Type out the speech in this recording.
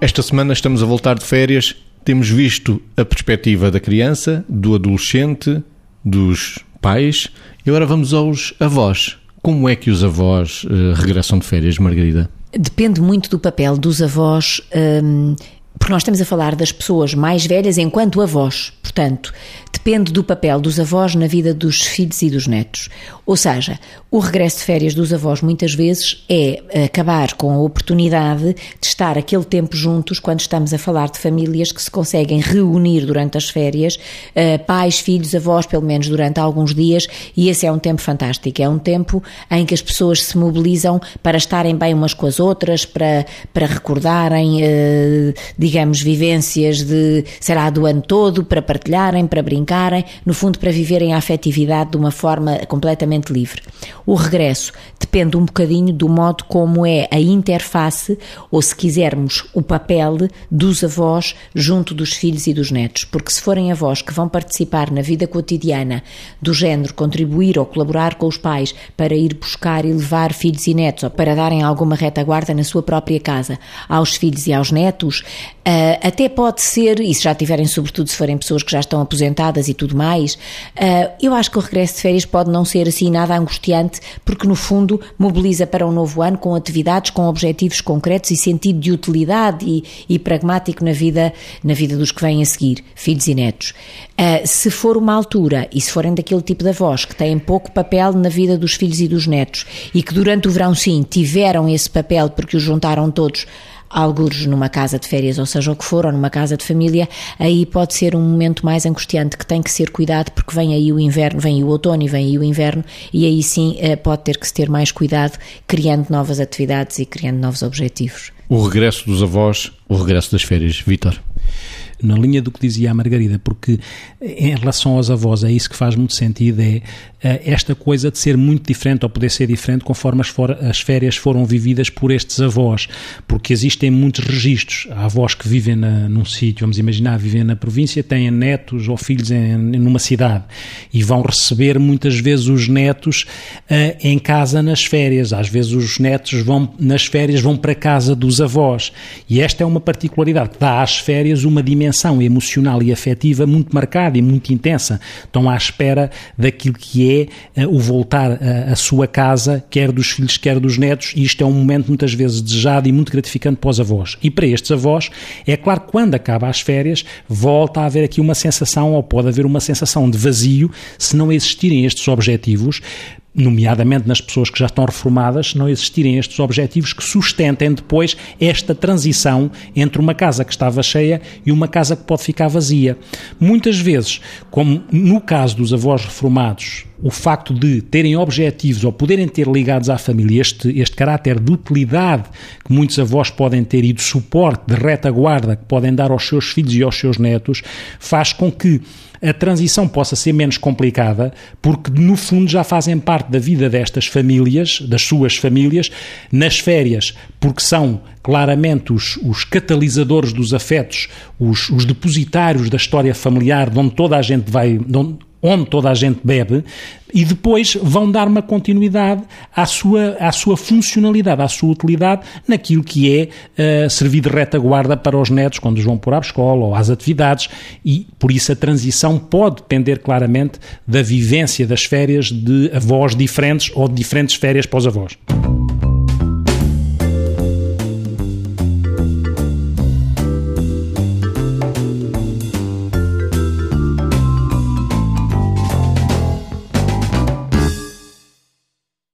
Esta semana estamos a voltar de férias, temos visto a perspectiva da criança, do adolescente, dos pais e agora vamos aos avós. Como é que os avós uh, regressam de férias, Margarida? Depende muito do papel dos avós. Um porque nós estamos a falar das pessoas mais velhas enquanto avós. Portanto, depende do papel dos avós na vida dos filhos e dos netos. Ou seja, o regresso de férias dos avós muitas vezes é acabar com a oportunidade de estar aquele tempo juntos quando estamos a falar de famílias que se conseguem reunir durante as férias, eh, pais, filhos, avós, pelo menos durante alguns dias, e esse é um tempo fantástico. É um tempo em que as pessoas se mobilizam para estarem bem umas com as outras, para, para recordarem, eh, digamos, vivências de, será do ano todo, para partilharem, para brincarem, no fundo, para viverem a afetividade de uma forma completamente livre. O regresso depende um bocadinho do modo como é a interface, ou se quisermos, o papel dos avós junto dos filhos e dos netos, porque se forem avós que vão participar na vida cotidiana do género, contribuir ou colaborar com os pais para ir buscar e levar filhos e netos, ou para darem alguma retaguarda na sua própria casa aos filhos e aos netos, Uh, até pode ser, e se já tiverem, sobretudo se forem pessoas que já estão aposentadas e tudo mais, uh, eu acho que o regresso de férias pode não ser assim nada angustiante, porque no fundo mobiliza para um novo ano com atividades, com objetivos concretos e sentido de utilidade e, e pragmático na vida, na vida dos que vêm a seguir, filhos e netos. Uh, se for uma altura, e se forem daquele tipo de avós que têm pouco papel na vida dos filhos e dos netos, e que durante o verão, sim, tiveram esse papel porque os juntaram todos algures numa casa de férias, ou seja, o que for, ou numa casa de família, aí pode ser um momento mais angustiante que tem que ser cuidado porque vem aí o inverno, vem o outono e vem aí o inverno e aí sim eh, pode ter que se ter mais cuidado criando novas atividades e criando novos objetivos. O regresso dos avós, o regresso das férias. Vítor na linha do que dizia a Margarida, porque em relação aos avós é isso que faz muito sentido, é eh, esta coisa de ser muito diferente ou poder ser diferente conforme as, for, as férias foram vividas por estes avós, porque existem muitos registros. Há avós que vivem na, num sítio, vamos imaginar, vivem na província, têm netos ou filhos em, numa cidade e vão receber muitas vezes os netos uh, em casa nas férias. Às vezes os netos vão nas férias vão para casa dos avós e esta é uma particularidade que dá às férias uma dimensão dimensão emocional e afetiva muito marcada e muito intensa. Estão à espera daquilo que é uh, o voltar uh, à sua casa, quer dos filhos, quer dos netos, e isto é um momento muitas vezes desejado e muito gratificante para os avós. E para estes avós, é claro quando acaba as férias, volta a haver aqui uma sensação, ou pode haver uma sensação de vazio, se não existirem estes objetivos, nomeadamente nas pessoas que já estão reformadas, não existirem estes objetivos que sustentem depois esta transição entre uma casa que estava cheia e uma casa que pode ficar vazia. Muitas vezes, como no caso dos avós reformados, o facto de terem objetivos ou poderem ter ligados à família este, este caráter de utilidade que muitos avós podem ter e de suporte, de retaguarda que podem dar aos seus filhos e aos seus netos, faz com que a transição possa ser menos complicada, porque no fundo já fazem parte da vida destas famílias, das suas famílias, nas férias, porque são claramente os, os catalisadores dos afetos, os, os, depositários da história familiar, de onde toda a gente vai, onde, onde toda a gente bebe, e depois vão dar uma continuidade à sua, à sua funcionalidade, à sua utilidade, naquilo que é uh, servir de retaguarda para os netos quando os vão pôr à escola ou às atividades, e por isso a transição pode depender claramente da vivência das férias de avós diferentes ou de diferentes férias para os avós.